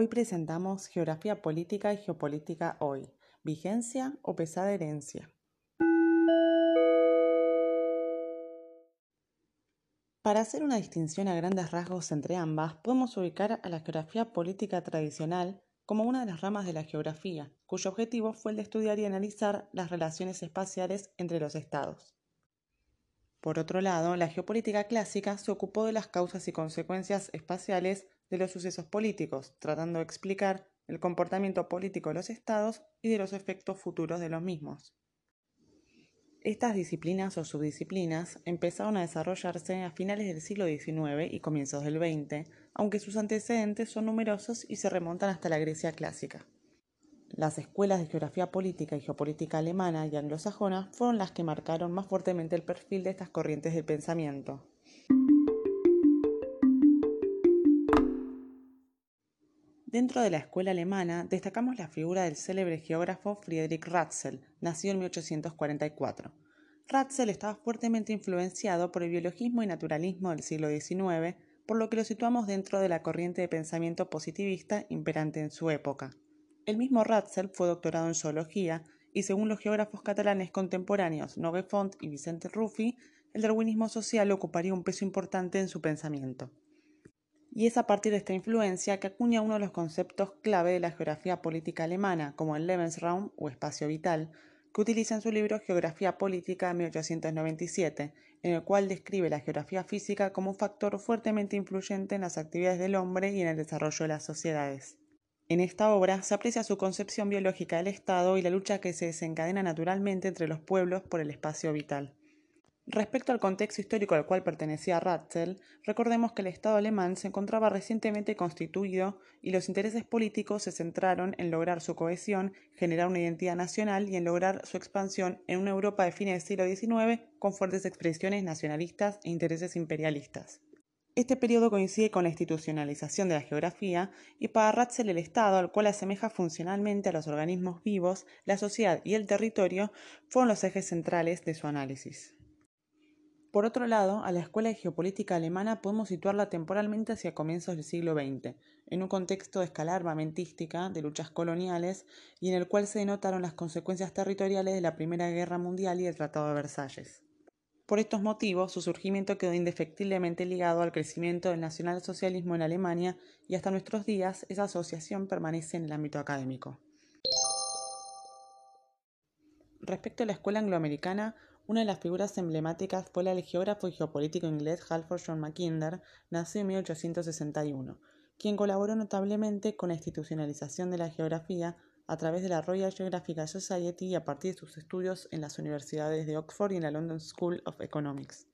Hoy presentamos Geografía Política y Geopolítica Hoy. ¿Vigencia o pesada herencia? Para hacer una distinción a grandes rasgos entre ambas, podemos ubicar a la geografía política tradicional como una de las ramas de la geografía, cuyo objetivo fue el de estudiar y analizar las relaciones espaciales entre los estados. Por otro lado, la geopolítica clásica se ocupó de las causas y consecuencias espaciales de los sucesos políticos, tratando de explicar el comportamiento político de los estados y de los efectos futuros de los mismos. Estas disciplinas o subdisciplinas empezaron a desarrollarse a finales del siglo XIX y comienzos del XX, aunque sus antecedentes son numerosos y se remontan hasta la Grecia clásica. Las escuelas de geografía política y geopolítica alemana y anglosajona fueron las que marcaron más fuertemente el perfil de estas corrientes de pensamiento. Dentro de la escuela alemana destacamos la figura del célebre geógrafo Friedrich Ratzel, nacido en 1844. Ratzel estaba fuertemente influenciado por el biologismo y naturalismo del siglo XIX, por lo que lo situamos dentro de la corriente de pensamiento positivista imperante en su época. El mismo Ratzel fue doctorado en zoología y según los geógrafos catalanes contemporáneos Nogue Font y Vicente Ruffi, el darwinismo social ocuparía un peso importante en su pensamiento. Y es a partir de esta influencia que acuña uno de los conceptos clave de la geografía política alemana, como el Lebensraum o espacio vital, que utiliza en su libro Geografía Política 1897, en el cual describe la geografía física como un factor fuertemente influyente en las actividades del hombre y en el desarrollo de las sociedades. En esta obra se aprecia su concepción biológica del Estado y la lucha que se desencadena naturalmente entre los pueblos por el espacio vital. Respecto al contexto histórico al cual pertenecía Ratzel, recordemos que el Estado alemán se encontraba recientemente constituido y los intereses políticos se centraron en lograr su cohesión, generar una identidad nacional y en lograr su expansión en una Europa de fines del siglo XIX con fuertes expresiones nacionalistas e intereses imperialistas. Este periodo coincide con la institucionalización de la geografía y para Ratzel el Estado, al cual asemeja funcionalmente a los organismos vivos, la sociedad y el territorio, fueron los ejes centrales de su análisis. Por otro lado, a la Escuela de Geopolítica Alemana podemos situarla temporalmente hacia comienzos del siglo XX, en un contexto de escala armamentística, de luchas coloniales, y en el cual se denotaron las consecuencias territoriales de la Primera Guerra Mundial y el Tratado de Versalles. Por estos motivos, su surgimiento quedó indefectiblemente ligado al crecimiento del nacionalsocialismo en Alemania y hasta nuestros días esa asociación permanece en el ámbito académico. Respecto a la escuela angloamericana, una de las figuras emblemáticas fue el geógrafo y geopolítico inglés Halford John Mackinder, nacido en 1861, quien colaboró notablemente con la institucionalización de la geografía a través de la Royal Geographical Society y a partir de sus estudios en las universidades de Oxford y en la London School of Economics.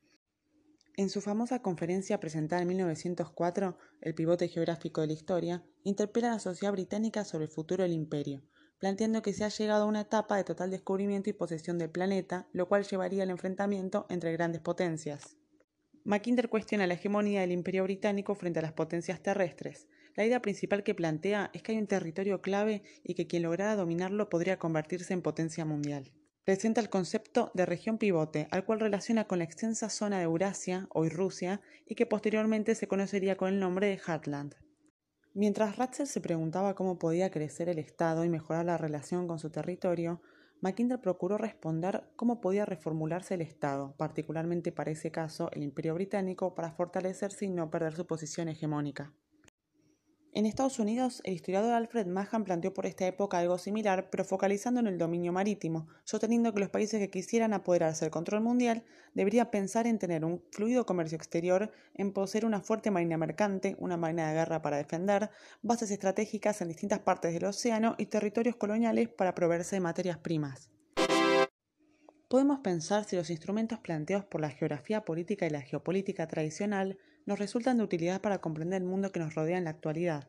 En su famosa conferencia presentada en 1904, El pivote geográfico de la historia, interpela a la sociedad británica sobre el futuro del imperio, planteando que se ha llegado a una etapa de total descubrimiento y posesión del planeta, lo cual llevaría al enfrentamiento entre grandes potencias. Mackinder cuestiona la hegemonía del imperio británico frente a las potencias terrestres, la idea principal que plantea es que hay un territorio clave y que quien lograra dominarlo podría convertirse en potencia mundial. Presenta el concepto de región pivote, al cual relaciona con la extensa zona de Eurasia, hoy Rusia, y que posteriormente se conocería con el nombre de Heartland. Mientras Ratzel se preguntaba cómo podía crecer el Estado y mejorar la relación con su territorio, Mackinder procuró responder cómo podía reformularse el Estado, particularmente para ese caso el Imperio Británico, para fortalecerse y no perder su posición hegemónica. En Estados Unidos, el historiador Alfred Mahan planteó por esta época algo similar, pero focalizando en el dominio marítimo, sosteniendo que los países que quisieran apoderarse del control mundial deberían pensar en tener un fluido comercio exterior, en poseer una fuerte marina mercante, una marina de guerra para defender, bases estratégicas en distintas partes del océano y territorios coloniales para proveerse de materias primas. Podemos pensar si los instrumentos planteados por la geografía política y la geopolítica tradicional nos resultan de utilidad para comprender el mundo que nos rodea en la actualidad.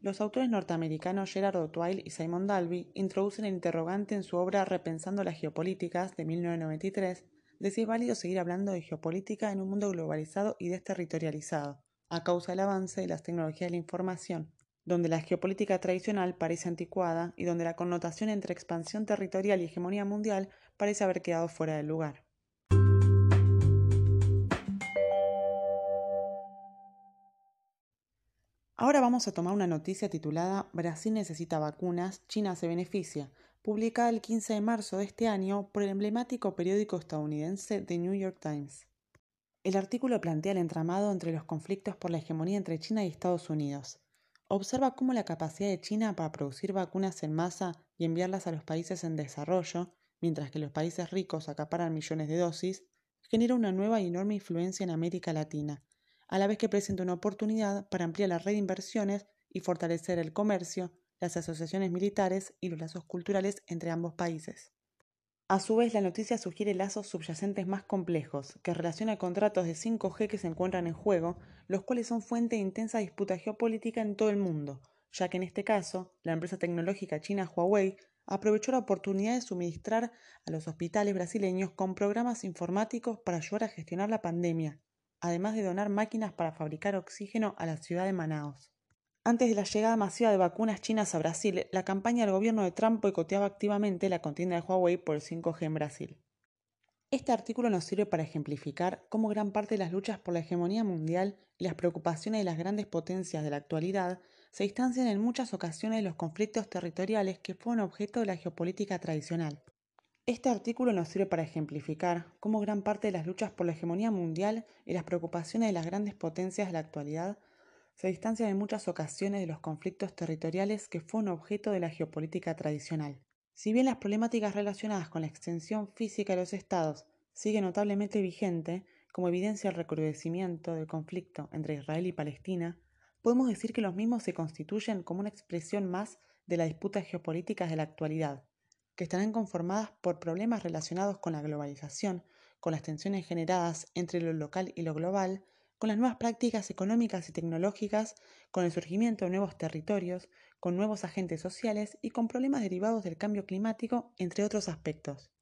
Los autores norteamericanos Gerard O'Twyle y Simon Dalby introducen el interrogante en su obra Repensando las geopolíticas de 1993 de si es válido seguir hablando de geopolítica en un mundo globalizado y desterritorializado, a causa del avance de las tecnologías de la información, donde la geopolítica tradicional parece anticuada y donde la connotación entre expansión territorial y hegemonía mundial parece haber quedado fuera del lugar. Ahora vamos a tomar una noticia titulada Brasil necesita vacunas, China se beneficia, publicada el 15 de marzo de este año por el emblemático periódico estadounidense The New York Times. El artículo plantea el entramado entre los conflictos por la hegemonía entre China y Estados Unidos. Observa cómo la capacidad de China para producir vacunas en masa y enviarlas a los países en desarrollo, mientras que los países ricos acaparan millones de dosis, genera una nueva y enorme influencia en América Latina, a la vez que presenta una oportunidad para ampliar la red de inversiones y fortalecer el comercio, las asociaciones militares y los lazos culturales entre ambos países. A su vez, la noticia sugiere lazos subyacentes más complejos, que relaciona contratos de 5G que se encuentran en juego, los cuales son fuente de intensa disputa geopolítica en todo el mundo, ya que en este caso, la empresa tecnológica china Huawei aprovechó la oportunidad de suministrar a los hospitales brasileños con programas informáticos para ayudar a gestionar la pandemia, además de donar máquinas para fabricar oxígeno a la ciudad de Manaos. Antes de la llegada masiva de vacunas chinas a Brasil, la campaña del gobierno de Trump boicoteaba activamente la contienda de Huawei por el 5G en Brasil. Este artículo nos sirve para ejemplificar cómo gran parte de las luchas por la hegemonía mundial y las preocupaciones de las grandes potencias de la actualidad se distancian en muchas ocasiones de los conflictos territoriales que fueron objeto de la geopolítica tradicional. Este artículo nos sirve para ejemplificar cómo gran parte de las luchas por la hegemonía mundial y las preocupaciones de las grandes potencias de la actualidad se distancian en muchas ocasiones de los conflictos territoriales que fueron objeto de la geopolítica tradicional. Si bien las problemáticas relacionadas con la extensión física de los estados siguen notablemente vigente, como evidencia el recrudecimiento del conflicto entre Israel y Palestina, podemos decir que los mismos se constituyen como una expresión más de las disputas geopolíticas de la actualidad, que estarán conformadas por problemas relacionados con la globalización, con las tensiones generadas entre lo local y lo global, con las nuevas prácticas económicas y tecnológicas, con el surgimiento de nuevos territorios, con nuevos agentes sociales y con problemas derivados del cambio climático, entre otros aspectos.